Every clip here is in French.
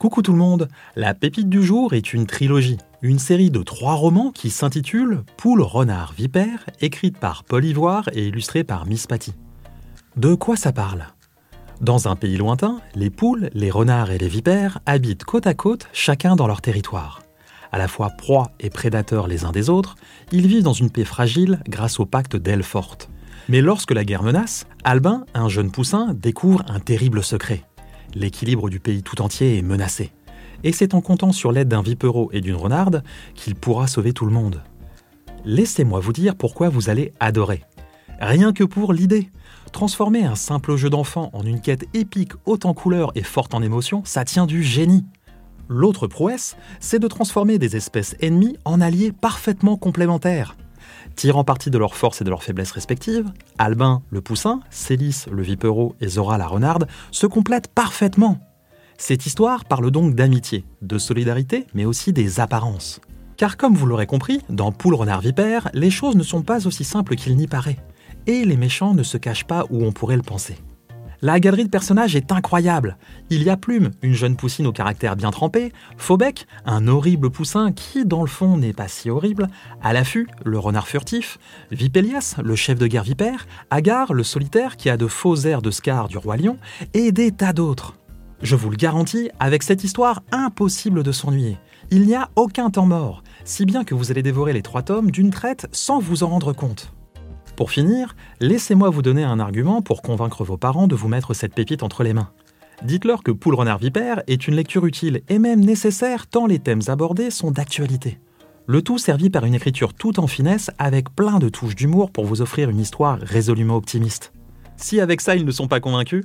Coucou tout le monde, La Pépite du jour est une trilogie, une série de trois romans qui s'intitule Poule, renard, vipère, écrite par Paul Ivoire et illustrée par Miss Patty. De quoi ça parle? Dans un pays lointain, les poules, les renards et les vipères habitent côte à côte, chacun dans leur territoire. À la fois proies et prédateurs les uns des autres, ils vivent dans une paix fragile grâce au pacte d'ailes fortes. Mais lorsque la guerre menace, Albin, un jeune poussin, découvre un terrible secret. L'équilibre du pays tout entier est menacé. Et c'est en comptant sur l'aide d'un vipereau et d'une renarde qu'il pourra sauver tout le monde. Laissez-moi vous dire pourquoi vous allez adorer. Rien que pour l'idée. Transformer un simple jeu d'enfant en une quête épique haute en couleurs et forte en émotions, ça tient du génie. L'autre prouesse, c'est de transformer des espèces ennemies en alliés parfaitement complémentaires. Tirant parti de leurs forces et de leurs faiblesses respectives, Albin, le poussin, Célis, le vipereau et Zora, la renarde, se complètent parfaitement. Cette histoire parle donc d'amitié, de solidarité, mais aussi des apparences. Car comme vous l'aurez compris, dans Poule Renard Vipère, les choses ne sont pas aussi simples qu'il n'y paraît. Et les méchants ne se cachent pas où on pourrait le penser. La galerie de personnages est incroyable. Il y a Plume, une jeune poussine au caractère bien trempé, Faubec, un horrible poussin qui, dans le fond, n'est pas si horrible, à l'affût, le renard furtif, Vipélias, le chef de guerre vipère, Agar, le solitaire qui a de faux airs de Scar du roi lion, et des tas d'autres. Je vous le garantis, avec cette histoire, impossible de s'ennuyer. Il n'y a aucun temps mort, si bien que vous allez dévorer les trois tomes d'une traite sans vous en rendre compte. Pour finir, laissez-moi vous donner un argument pour convaincre vos parents de vous mettre cette pépite entre les mains. Dites-leur que Poule Renard Vipère est une lecture utile et même nécessaire tant les thèmes abordés sont d'actualité. Le tout servi par une écriture tout en finesse avec plein de touches d'humour pour vous offrir une histoire résolument optimiste. Si avec ça ils ne sont pas convaincus,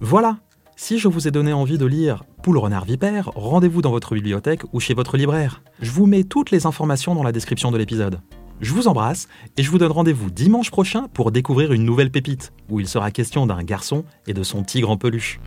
voilà. Si je vous ai donné envie de lire Poule Renard Vipère, rendez-vous dans votre bibliothèque ou chez votre libraire. Je vous mets toutes les informations dans la description de l'épisode. Je vous embrasse et je vous donne rendez-vous dimanche prochain pour découvrir une nouvelle pépite, où il sera question d'un garçon et de son tigre en peluche.